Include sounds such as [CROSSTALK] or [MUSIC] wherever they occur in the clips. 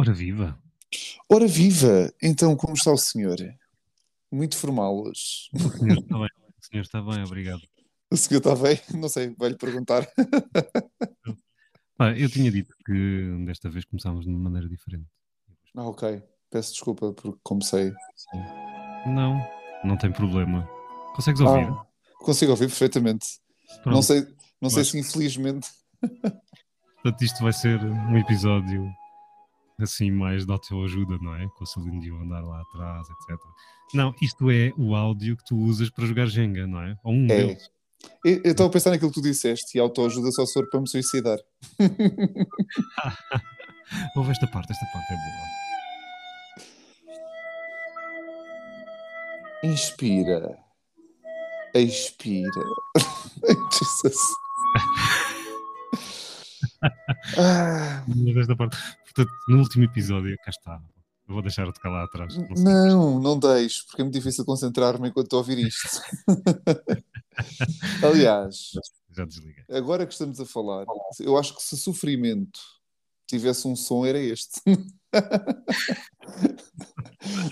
Ora viva! Ora viva! Então, como está o senhor? Muito formal hoje. O senhor está bem, o senhor está bem, obrigado. O senhor está bem? Não sei, vai-lhe perguntar. [LAUGHS] Pá, eu tinha dito que desta vez começámos de uma maneira diferente. Ah, ok. Peço desculpa porque comecei. Não, não tem problema. Consegues ouvir? Ah, consigo ouvir perfeitamente. Pronto. Não sei, não sei se infelizmente. Portanto, isto vai ser um episódio assim mais de autoajuda, não é? Com o Celine Dion andar lá atrás, etc. Não, isto é o áudio que tu usas para jogar Jenga, não é? Ou um É. deles. Eu estava a pensar naquilo que tu disseste e autoajuda só for para me suicidar. [LAUGHS] Ouve esta parte, esta parte é boa. Inspira. Expira. [LAUGHS] Jesus. [LAUGHS] Ah, esta parte. Portanto, no último episódio, cá está. Eu vou deixar de tocar lá atrás. Não não, não deixo, porque é muito difícil concentrar-me enquanto estou a ouvir isto. [LAUGHS] Aliás, Já desliguei. agora que estamos a falar, eu acho que se sofrimento tivesse um som, era este. [LAUGHS]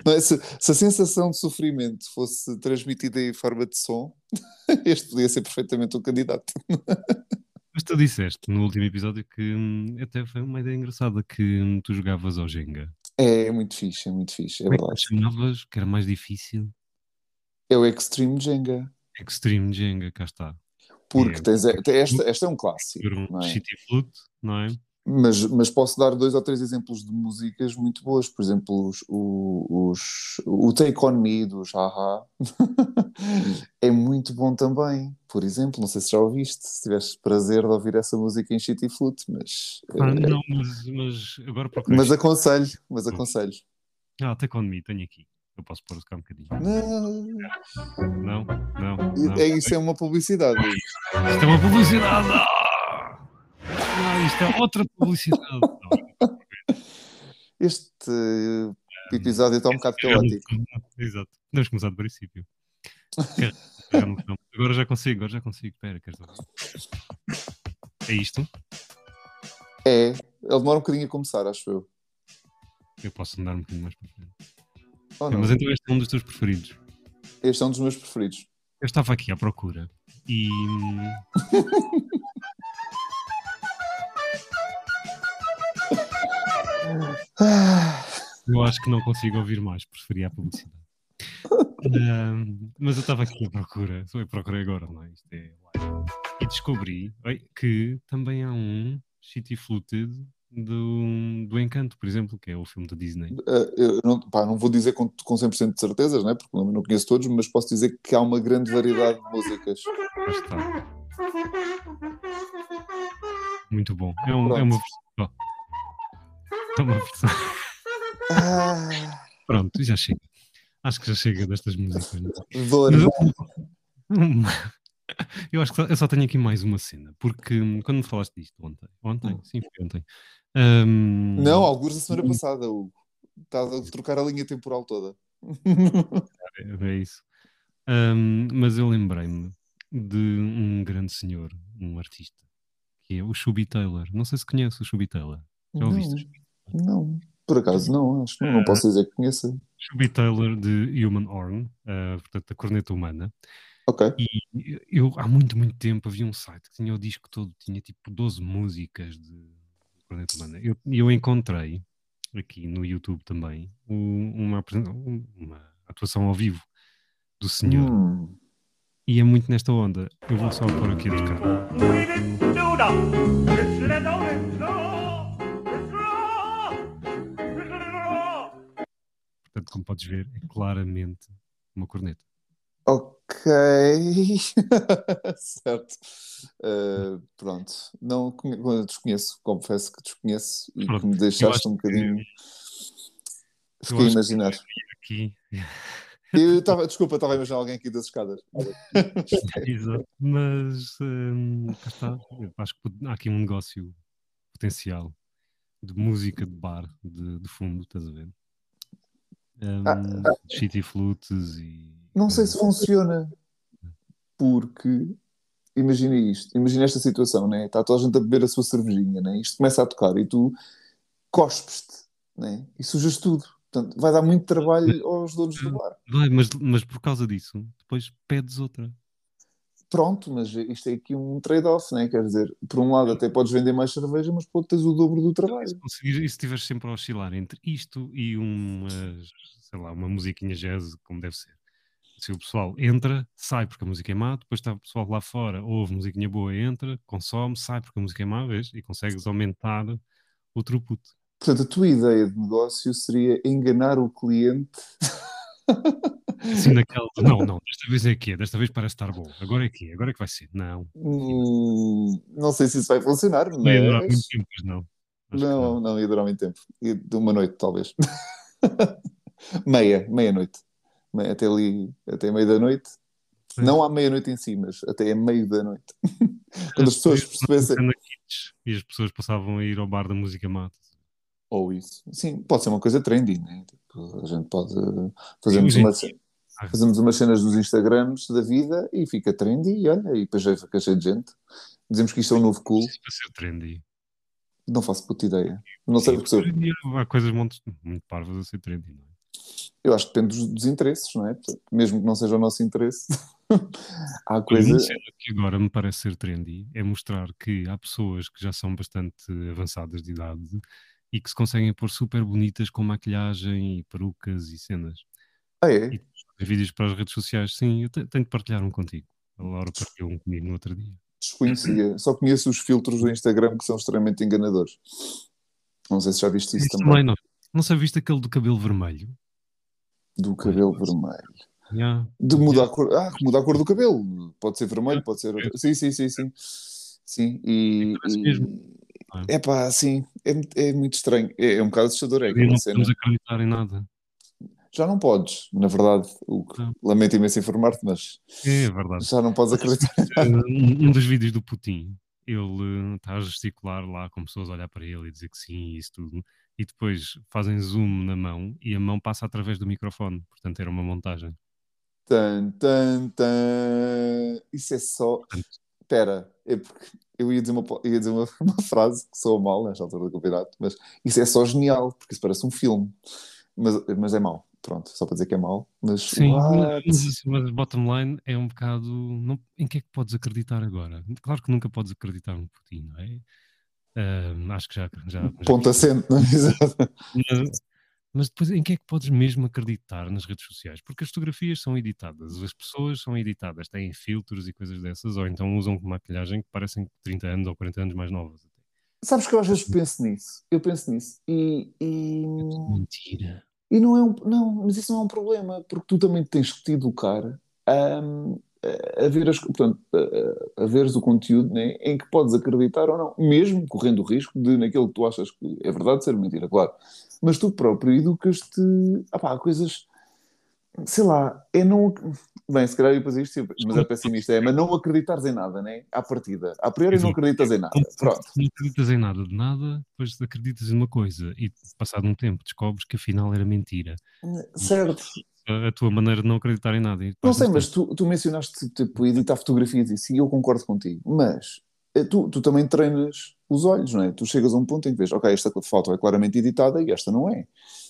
É? se, se a sensação de sofrimento fosse transmitida em forma de som, [LAUGHS] este podia ser perfeitamente um candidato. Mas tu disseste no último episódio que hum, até foi uma ideia engraçada que hum, tu jogavas ao Jenga. É, é muito fixe, é muito fixe, é Como é que verdade. chamavas que era mais difícil? É o Extreme Jenga, Extreme Jenga, cá está. porque É. tens, esta, esta é um clássico, Era um não é? City Flute, não é? Mas, mas posso dar dois ou três exemplos de músicas muito boas. Por exemplo, os, o- os, o Take On Me dos Haha [LAUGHS] é muito bom também. Por exemplo, não sei se já ouviste, se tiveste prazer de ouvir essa música em Shitty Flute, mas, Ah, eh, não, mas, mas agora procurei. mas aconselho, mas aconselho. Ah, até com me, tenho aqui. Eu posso pôr cá um bocadinho. Não, Não, não, não. é isso, é uma publicidade. Isto é uma publicidade! Ah! Ah, isto é outra publicidade! Este eh, episódio está um bocado caótico. Exato. Podemos começar do princípio. [LAUGHS] Botão. Agora já consigo, agora já consigo. Espera, queres? É isto? É, ele demora um bocadinho a começar, acho eu. Eu posso andar um bocadinho mais para frente. Ou não? Mas então este é um dos teus preferidos. Este é um dos meus preferidos. Eu estava aqui à procura e. [LAUGHS] Eu acho que não consigo ouvir mais, preferia a publicidade. Mas eu estava aqui à procura, só eu procurei agora, não é? Isto é live. E descobri que também há um Shitty Fluted do, do Encanto, por exemplo, que é o filme da Disney. Eh, não, pá, não vou dizer com, com 100% de certezas, né? porque não, não conheço todos, mas posso dizer que há uma grande variedade de músicas. Está. Muito bom. É, um- é uma versão. É uma versão. Ah, Pronto, já chega. Acho que já chega destas músicas. é? dor. Mas [LAUGHS] eu- acho que só- eu só tenho aqui mais uma cena, porque hum, quando me falaste disto ontem, ontem, Hum. sim, foi ontem. hum, Não, alguns da semana passada, Hugo. Estás a trocar a linha temporal toda. é, é isso. Hum, mas eu lembrei-me de um grande senhor, um artista, que é o Shubi Taylor. Não sei se conhece o Shubi Taylor. Já ouviste? Não, não, por acaso não, acho que não, não posso dizer que conheça. Shubi Taylor de Human Horn, uh, portanto, a corneta humana. Ok. E eu, há muito, muito tempo, havia um site que tinha o disco todo, tinha tipo 12 músicas de Corneta Humana. Eu, e eu encontrei, aqui no YouTube também, um- uma, um- uma atuação ao vivo do senhor. Hum. E é muito nesta onda. Eu vou só pôr aqui a tocar. Portanto, como podes ver, é claramente uma corneta. Ok. [LAUGHS] certo. Uh, pronto. Não conhe- desconheço, confesso que desconheço e Pronto, que me deixaste um bocadinho. Fiquei acho a que- imaginar. Aqui. [LAUGHS] Eu estava, desculpa, estava a imaginar alguém aqui das escadas. [LAUGHS] Exato. Mas hum, cá está. Eu acho que há aqui um negócio potencial de música de bar, de, de fundo, estás a ver? Um, Ah, shitty flutes e. Não sei se funciona, porque imagina isto, imagina esta situação, né? Está toda a gente a beber a sua cervejinha, né? Isto começa a tocar e tu cospes-te né? e sujas tudo. Portanto, vai dar muito trabalho aos donos do bar. Vai, mas, mas por causa disso, depois pedes outra. Pronto, mas isto é aqui um trade-off, né? quer dizer, por um lado até podes vender mais cerveja, mas outro tens o dobro do trabalho. Se, conseguir, e se estiveres sempre a oscilar entre isto e uma, sei lá, uma musiquinha jazz, como deve ser. Se o pessoal entra, sai porque a música é má, depois está o pessoal lá fora, ouve musiquinha boa, entra, consome, sai porque a música é má, vês? E consegues aumentar o throughput. Portanto, a tua ideia de negócio seria enganar o cliente. Naquela. Não, não, desta vez é aqui, desta vez parece estar bom. Agora é aqui, agora é que vai ser. Não. Hum, não sei se isso vai funcionar, mas. Não ia durar muito tempo, não. Acho não, não. não ia durar muito tempo. De uma noite, talvez. [LAUGHS] meia, meia-noite. Meia, até ali, até meio da noite. Sim. Não à meia-noite em si, mas até a meio da noite. [LAUGHS] Quando as pessoas percebessem. E as pessoas passavam a ir ao bar da música mata. Ou isso. Sim, pode ser uma coisa trendy, né? Tipo, a gente pode fazermos uma, fazemos umas cenas dos Instagrams da vida e fica trendy e olha, e depois já fica cheio de gente. Dizemos que isto é um novo cool. Isso para ser trendy. Não faço puta ideia. Não sei porque Há coisas muito, muito parvas a ser trendy, não é? Eu acho que depende dos, dos interesses, não é? Mesmo que não seja o nosso interesse. [LAUGHS] há coisas. que agora me parece ser trendy é mostrar que há pessoas que já são bastante avançadas de idade e que se conseguem pôr super bonitas com maquilhagem e perucas e cenas. Ah, é? E vídeos para as redes sociais, sim, eu tenho de partilhar um contigo. A Laura partilhou um comigo no outro dia. Desconhecia, [CLEARS THROAT] só conheço os filtros do Instagram que são extremamente enganadores. Não sei se já viste isso, isso também. também. não. Não sei, viste aquele do cabelo vermelho? Do cabelo vermelho. Yeah. De mudar yeah. a cor. Ah, mudar a cor do cabelo. Pode ser vermelho, pode ser. Sim, sim, sim, sim. Sim, e. É e... pá, sim, é, é muito estranho. É, é um bocado assustador. É não podemos acreditar em nada. Já não podes, na verdade. O que, lamento imenso informar-te, mas. É verdade. Já não podes acreditar em [LAUGHS] nada. Um, um dos vídeos do Putin, ele está a gesticular lá com pessoas a olhar para ele e dizer que sim, e isso tudo. E depois fazem zoom na mão e a mão passa através do microfone. Portanto, era uma montagem. Tan, tan, tan. Isso é só. Espera, é porque eu ia dizer, uma, ia dizer uma, [LAUGHS] uma, frase que sou mal nesta altura do campeonato, mas isso é só genial, porque isso parece um filme. Mas, mas é mau, pronto, só para dizer que é mau. Mas, Sim, mas, mas bottom line é um bocado. Não, em que é que podes acreditar agora? Claro que nunca podes acreditar no Putin, não é? Uh, acho que já. já, já Ponto assente, não é? [LAUGHS] Mas, depois, em que é que podes mesmo acreditar nas redes sociais? Porque as fotografias são editadas, as pessoas são editadas, têm filtros e coisas dessas, ou então usam maquilhagem que parecem 30 anos ou 40 anos mais novas. Sabes que eu às vezes penso nisso. Eu penso nisso. E. e... Mentira. E não é um. Não, mas isso não é um problema, porque tu também tens que te educar a, a ver as, portanto, a, a veres o conteúdo né, em que podes acreditar ou não, mesmo correndo o risco de naquele que tu achas que é verdade ser mentira, claro mas tu próprio educas-te a coisas, sei lá, é não. Bem, se calhar eu depois isto, mas é pessimista, é, mas não acreditares em nada, né? À partida. A priori não acreditas em nada. Pronto. Não acreditas em nada de nada, depois acreditas em uma coisa e passado um tempo descobres que afinal era mentira. Certo. A, a tua maneira de não acreditar em nada. Não sei, mas tu, tu mencionaste tipo, editar fotografias e sim, eu concordo contigo, mas tu, tu também treinas os olhos, não é? Tu chegas a um ponto em que vês, ok, esta foto é claramente editada e esta não é.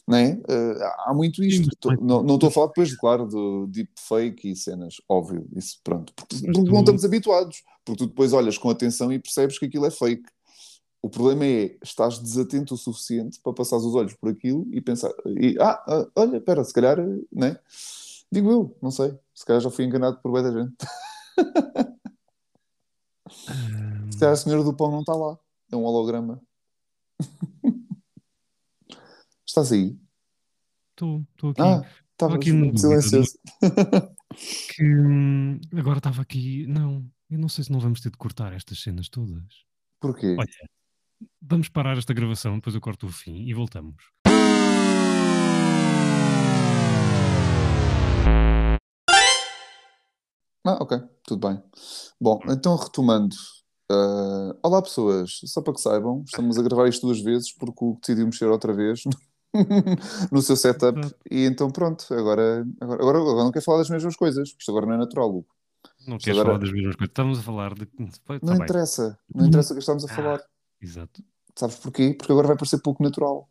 Não é? Uh, há muito isto. não, não estou a falar depois, claro, do deepfake e cenas, óbvio, isso pronto. Porque, porque não estamos habituados. Porque tu depois olhas com atenção e percebes que aquilo é fake. O problema é, estás desatento o suficiente para passar os olhos por aquilo e pensar, e, ah, ah, olha, espera, se calhar, não é? Digo eu, não sei, se calhar já fui enganado por bem da gente. Se calhar a senhora do pão não está lá. É um holograma. [LAUGHS] Estás aí? Estou, estou aqui. Ah, estava aqui no silencioso. [LAUGHS] que hum, agora estava aqui. Não, eu não sei se não vamos ter de cortar estas cenas todas. Porquê? Olha, vamos parar esta gravação, depois eu corto o fim e voltamos. Ah, ok, tudo bem. Bom, então retomando. Uh, olá pessoas, só para que saibam, estamos a gravar isto duas vezes porque o decidiu mexer outra vez [LAUGHS] no seu setup e então pronto, agora, agora, agora, agora não quer falar das mesmas coisas, isto agora não é natural, Hugo. Não queres agora... falar das mesmas coisas, estamos a falar de. Tá não interessa, não interessa o que estamos a falar. exato. Sabes porquê? Porque agora vai parecer pouco natural.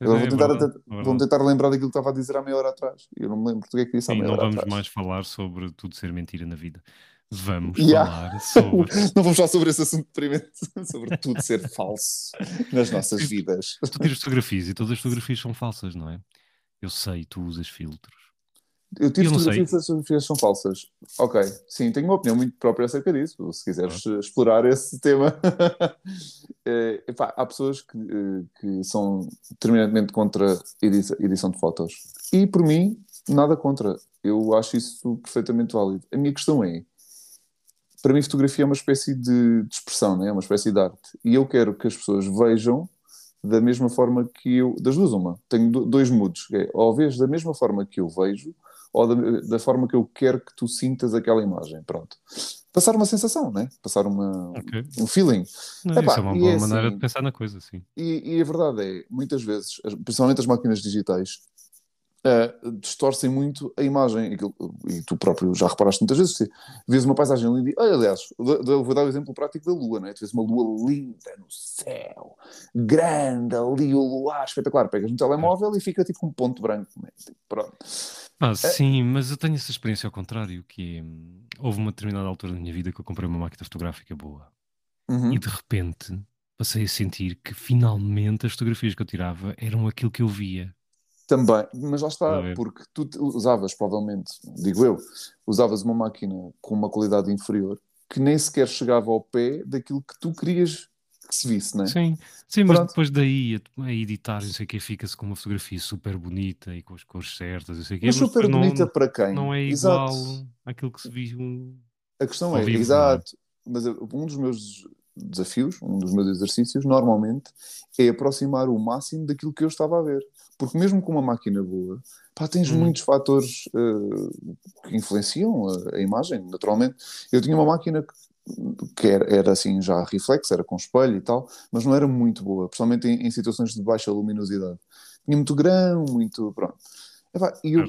Agora é, vou, tentar, é vou tentar lembrar daquilo que estava a dizer há meia hora atrás. Eu não me lembro do que é que disse há meia não hora vamos atrás. mais falar sobre tudo ser mentira na vida. Vamos Yeah. falar sobre. [LAUGHS] Não vamos falar sobre esse assunto deprimente, [LAUGHS] sobre tudo ser falso nas nossas vidas. Tu tiras fotografias e todas as fotografias são falsas, não é? Eu sei, tu usas filtros. Eu tiro fotografias as fotografias são falsas. Ok, sim, tenho uma opinião muito própria acerca disso. Se quiseres explorar esse tema. [LAUGHS] Eh, epá, há pessoas que, eh, que são determinantemente contra a edição de fotos. E por mim, nada contra. Eu acho isso perfeitamente válido. A minha questão é. Para mim, fotografia é uma espécie de, de expressão, né? é uma espécie de arte. E eu quero que as pessoas vejam da mesma forma que eu. Das duas, uma. Tenho do- dois moods. que É, ou vês da mesma forma que eu vejo, ou da, da forma que eu quero que tu sintas aquela imagem. Pronto. Passar uma sensação, né? Passar uma, Ok. um feeling. Não, Epá, isso é uma boa é maneira assim- de pensar na coisa, sim. E, e a verdade é, muitas vezes, principalmente as máquinas digitais, eh, distorcem muito a imagem. Aquilo- e tu próprio já reparaste muitas vezes. Se vês uma paisagem linda e, aliás, vou dar- o exemplo prático da Lua, não é? Tu vês uma Lua linda no céu, grande ali, o luar espetacular. Pegas no telemóvel e fica tipo um ponto branco. é? Tipo, pronto. Ah, sim, mas eu tenho essa experiência ao contrário, que é, houve uma determinada altura da minha vida que eu comprei uma máquina fotográfica boa Uhum. e de repente passei a sentir que finalmente as fotografias que eu tirava eram aquilo que eu via. Também, mas lá está, ver? porque tu usavas, provavelmente, digo eu, usavas uma máquina com uma qualidade inferior que nem sequer chegava ao pé daquilo que tu querias que se visse, não é? Sim, sim, mas depois daí a, editar, não sei o que, fica-se com uma fotografia super bonita e com as cores certas, não sei o quê, Mas mas super não, bonita para quem? não é Exato. igual àquilo que se viu. A questão é, vivo, exato, mas eu- um dos meus desafios, um dos meus exercícios, normalmente, é aproximar o máximo daquilo que eu estava a ver. Porque mesmo com uma máquina boa, pá, tens Hum. muitos fatores eh, que influenciam a, a imagem, naturalmente. Eu tinha uma máquina que, que era, era assim já reflexo, era com espelho e tal, mas não era muito boa, principalmente em, em situações de baixa luminosidade. Tinha muito grão, muito. Pronto. E eu,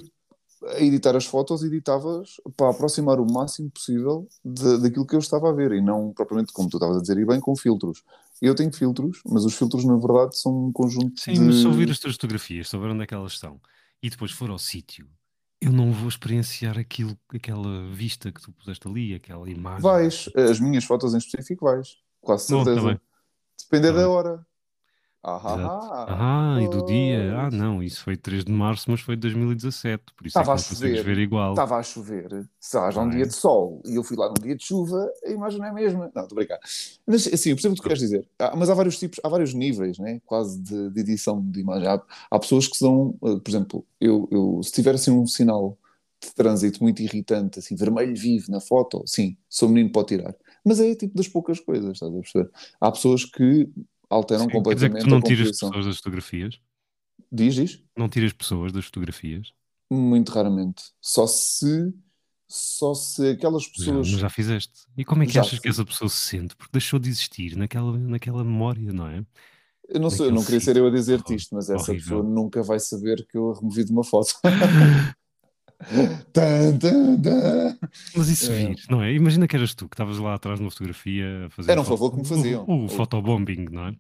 a editar as fotos, editavas para aproximar o máximo possível de- daquilo que eu estava a ver e não propriamente, como tu estavas a dizer, e bem com filtros. Eu tenho filtros, mas os filtros, na verdade, são um conjunto Sim, de. mas se ouvir as tuas fotografias, saber onde é que elas estão e depois for ao sítio, eu não vou experienciar aquilo, aquela vista que tu puseste ali, aquela imagem. Vais, as minhas fotos em específico, vais, quase Não, tá certeza. bem. Depende Tá da hora. Ah, ah, ah. Ah, e do dia. Ah, não, isso foi 3 de março, mas foi de 2017, por isso Estava é a que não consegues chover. ver igual. Estava a chover, se haja um dia de sol e eu fui lá num dia de chuva, a imagem não é a mesma. Não, estou a brincar. Mas assim, eu percebo o que tu queres dizer. Há- mas há vários tipos, há vários níveis, né? quase de, de edição de imagem. Há, há pessoas que são, eh, por exemplo, eu, eu, se tiver assim um sinal de trânsito muito irritante, assim, vermelho vivo na foto, sim, sou menino o tirar. Mas é tipo das poucas coisas, estás a perceber? Há pessoas que alteram Sim, quer dizer que completamente tu não a tiras pessoas das fotografias? Diz, diz? Não tiras pessoas das fotografias? Muito raramente. Só se, só se aquelas Já, pessoas. mas já fizeste. E como é que Já achas que fiz. essa pessoa se sente? Porque deixou de existir naquela, naquela memória, não é? Eu não, sei, eu não queria ser eu a dizer-te isto, mas essa Horrível. pessoa nunca vai saber que eu a removi de uma foto. [LAUGHS] [LAUGHS] Mas se É. vir, não é? Imagina que eras tu, que estavas lá atrás numa fotografia a fazer Era um foto- favor que me faziam. O, o fotobombing, não é?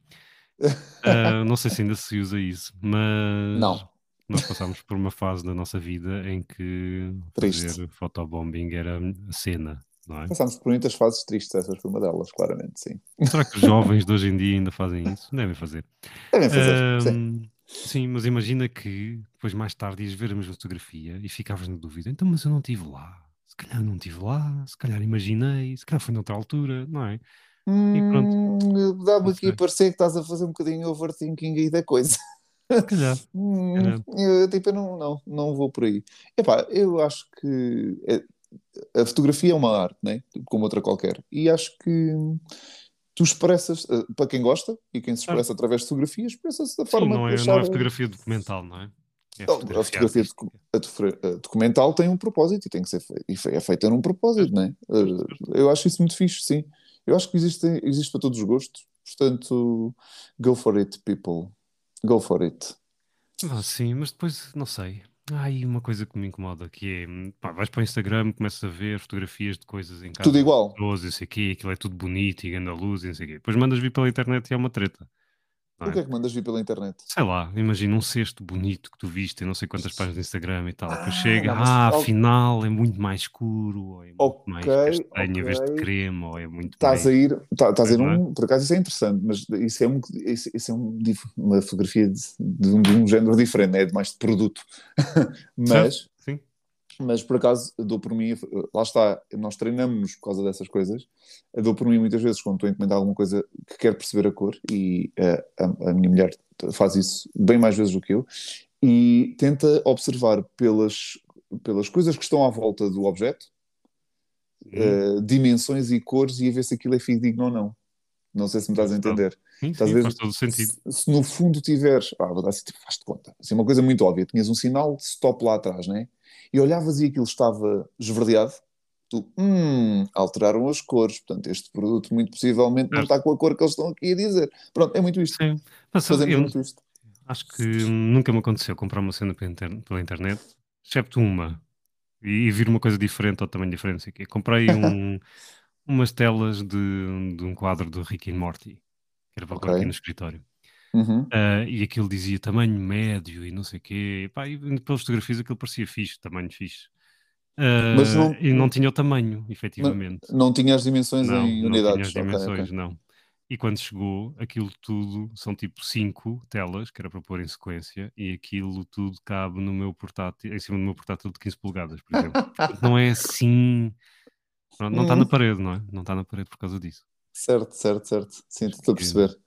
[LAUGHS] Ah, não sei se ainda se usa isso, mas Não. nós passámos por uma fase da nossa vida em que Triste. fazer fotobombing era cena, não é? Passámos por muitas fases tristes, essa foi uma delas, claramente, sim. Será que os jovens de hoje em dia ainda fazem isso? Devem fazer. Devem fazer, sim. Sim, mas imagina que depois mais tarde ias ver a mesma fotografia e ficavas na dúvida. Então, mas eu não estive lá. Se calhar não estive lá, se calhar imaginei, se calhar foi noutra altura, não é? pronto. Hum, Dá-me aqui a parecer que estás a fazer um bocadinho overthinking aí da coisa. Se calhar. Hum, eu, tipo, eu não, não, não vou por aí. Epá, eu acho que é- a fotografia é uma arte, né? como outra qualquer. E acho que tu expressas, eh, para quem gosta e quem se expressa através de fotografia, expressa-se da Sim, forma não que é, achar. não é fotografia documental, não é? É Não, a fotografia a docu- a documental tem um propósito e tem que ser fe- e fe- é feita num propósito, não é? Eh, Eu acho isso muito fixe, sim. Eu acho que existe, existe para todos os gostos, portanto, go for it, people. Go for it. Ah, sim, mas depois, não sei. Aí uma coisa que me incomoda, que é, pá, vais para o Instagram, começas a ver fotografias de coisas em casa. Tudo igual. pessoas, e não sei o quê, aquilo é tudo bonito e grande luz e não sei o quê. Depois mandas vir pela internet e é uma treta. Não O é? que é que mandas vir pela internet? Sei lá, imagina um cesto bonito que tu viste em não sei quantas páginas do Instagram e tal. Ah, chega, não, ah, afinal é muito mais escuro, ou é muito Ok, mais castanho em vez de creme, ou é muito Estás mais... a ir, tá- estás a ir é? um, por acaso isso é interessante, mas isso é, um, isso, isso é um uma fotografia de, de um, de um género diferente, é mais de produto. [LAUGHS] mas, mas por acaso dou por mim, lá está, nós treinamos-nos por causa dessas coisas. Dou por mim muitas vezes quando estou a encomendar alguma coisa que quero perceber a cor, e eh, a, a minha mulher faz isso bem mais vezes do que eu, e tenta observar pelas, pelas coisas que estão à volta do objeto Hum, eh, dimensões e cores e a ver se aquilo é fidedigno ou não. Não sei se me estás a entender. sim, a sim, ver? faz todo sentido. Se, se no fundo tiveres, ah, vou dar assim, tipo, faz-te conta, assim, uma coisa muito óbvia, tinhas um sinal de stop lá atrás, né? E olhavas e aquilo estava esverdeado, tu, hum, alteraram as cores, portanto, este produto muito possivelmente não Certo. está com a cor que eles estão aqui a dizer. Pronto, é muito isto. Sim, mas Fazemos eu muito isto. acho que nunca me aconteceu comprar uma cena pela inter- pela internet, excepto uma, e, vir uma coisa diferente ou tamanho diferente. quê. Comprei [LAUGHS] um- umas telas de, de um quadro do Rick and Morty, que era para pôr Ok. aqui no escritório. Uhum. Ah, e aquilo dizia tamanho médio e não sei o quê. E, pá, e pelas fotografias aquilo parecia fixe, tamanho fixe. Ah, Mas não- e não tinha o tamanho, efetivamente. Não tinha as dimensões Não, em não tinha unidades. as Ok, ok. dimensões, não. E quando chegou, aquilo tudo são tipo cinco telas, que era para pôr em sequência, e aquilo tudo cabe no meu portátil, em cima do meu portátil de 15 polegadas, por exemplo. Não é assim. Não está na Hum. parede, não é? Não está na parede por causa disso. Certo, certo, certo. Sim, estou a perceber.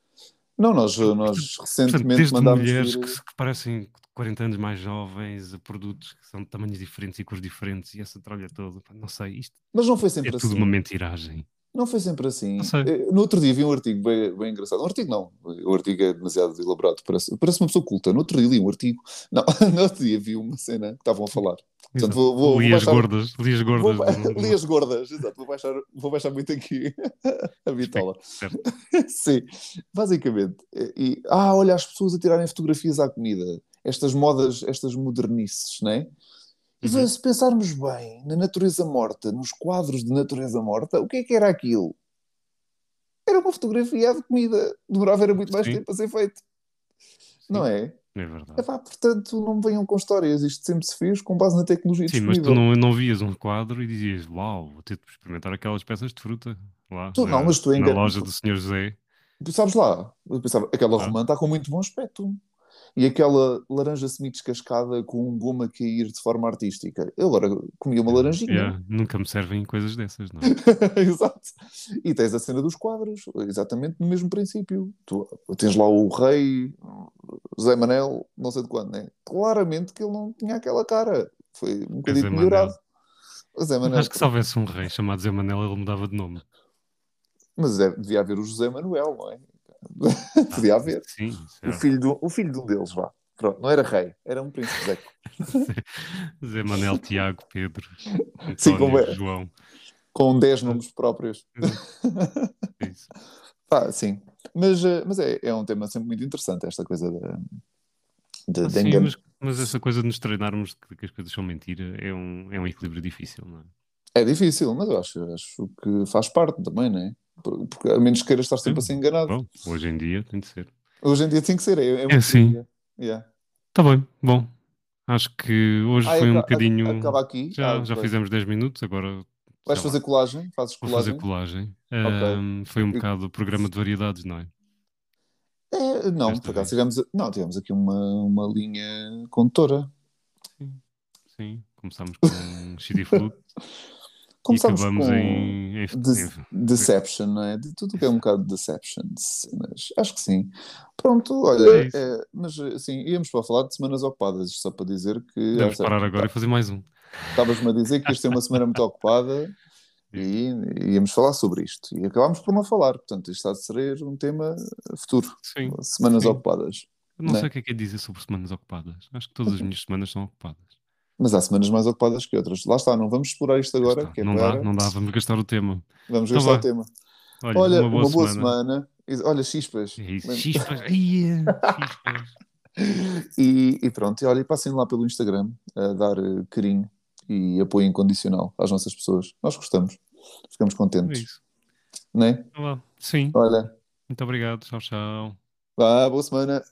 Não, nós, nós Portanto, recentemente desde mandámos mulheres vir- que, que parecem 40 anos mais jovens, a produtos que são de tamanhos diferentes e cores diferentes, e essa tralha toda, não sei, isto Mas não foi é sempre tudo assim. uma mentiragem. Não foi sempre assim. Eh, No outro dia vi um artigo bem, bem engraçado. Um artigo não. O artigo é demasiado elaborado. Parece, parece uma pessoa culta. No outro dia li um artigo. [LAUGHS] Não, no outro dia vi uma cena que estavam a falar. Portanto, vou, vou, li vou as baixar, gordas, li as gordas. vou, do- [LAUGHS] li as gordas. Exato. Vou baixar, vou baixar muito aqui [LAUGHS] a bitola. Sim, basicamente. E, ah, olha, as pessoas a tirarem fotografias à comida. Estas modas, estas modernices, não é? E Uhum. se pensarmos bem na natureza morta, nos quadros de natureza morta, o que é que era aquilo? Era uma fotografia de comida. Demorava era muito mais Sim. tempo a ser feito. Não é? É verdade. Epá, portanto, não me venham com histórias. Isto sempre se fez com base na tecnologia Sim, mas disponível. tu não, não vias um quadro e dizias, uau, vou ter de experimentar aquelas peças de fruta lá Tu- na, não, mas tu na engan- loja do Sr. José. Tu sabes lá, eu pensava, aquela Ah. romã está com muito bom aspecto. E aquela laranja semi-descascada com um goma a cair de forma artística. Eu agora comia uma laranjinha. Yeah, nunca me servem coisas dessas, não é? [LAUGHS] Exato. E tens a cena dos quadros, exatamente no mesmo princípio. Tu tens lá o rei, Zé Manel, não sei de quando, né? Claramente que ele não tinha aquela cara. Foi um bocadinho Manel. melhorado. Zé Manel. Acho que se houvesse um rei chamado Zé Manel, ele mudava de nome. Mas é- devia haver o José Manuel, não é? [LAUGHS] Podia haver. Sim, O filho, do, o filho de um deles, vá. Pronto, não era rei, era um príncipe Zé. [LAUGHS] Zé Manel, Tiago, Pedro, [LAUGHS] Sim, António, como é. João. Com 10 nomes próprios. Isso. Pá, sim. Mas, eh, mas é, é um tema sempre muito interessante, esta coisa da de, Ah, de sim, engano. mas, mas essa coisa de nos treinarmos que, que as coisas são mentira é um, é um equilíbrio difícil, não é? É difícil, mas eu acho, acho que faz parte também, não é? Por- Porque a menos que queiras estar sempre a ser enganado. Bom, hoje em dia tem de ser. Hoje em dia tem que ser. É, é, É assim. dia. Yeah. Tá bem, bom. Acho que hoje Ah, foi um bocadinho. Acaba aqui. Já, Ah, já bem. fizemos 10 minutos, agora Vais sei lá, fazer colagem? Fazes vou fazer colagem? colagem. Ok. Ahm, foi um bocado o programa de variedades, não é? É, não, por acaso tivemos, não, tivemos aqui uma, uma linha condutora. Sim, começámos com um Shitty Food e [LAUGHS] Começámos com em, de- Deception, não é? De tudo que é um bocado de Deception, de cenas. Acho que sim. Pronto, olha, É é, mas assim, íamos para falar de semanas ocupadas, só para dizer que ah, parar agora e fazer mais um. estavas-me a dizer que isto é uma semana muito ocupada [LAUGHS] e íamos falar sobre isto. E acabámos por não falar, portanto, isto está de ser um tema futuro. Sim. Semanas Sim. ocupadas. Eu não Né? sei o que é que é dizer sobre semanas ocupadas. Acho que todas as [LAUGHS] minhas semanas são ocupadas. Mas há semanas mais ocupadas que outras. Lá está, não vamos explorar isto agora, Está, que é não para... dá, não dá, vamos gastar o tema. Vamos Então gastar vá. o tema. Olha, Olha, uma boa, semana. E- Olha, chispas. É isso. Chispas. [LAUGHS] É, chispas. E, e pronto, e olha, passem lá pelo Instagram a dar eh, carinho e apoio incondicional às nossas pessoas. Nós gostamos, ficamos É contentes, isso. não é? Então vá. Sim, Olha, muito obrigado. Tchau, tchau. Vá, boa semana.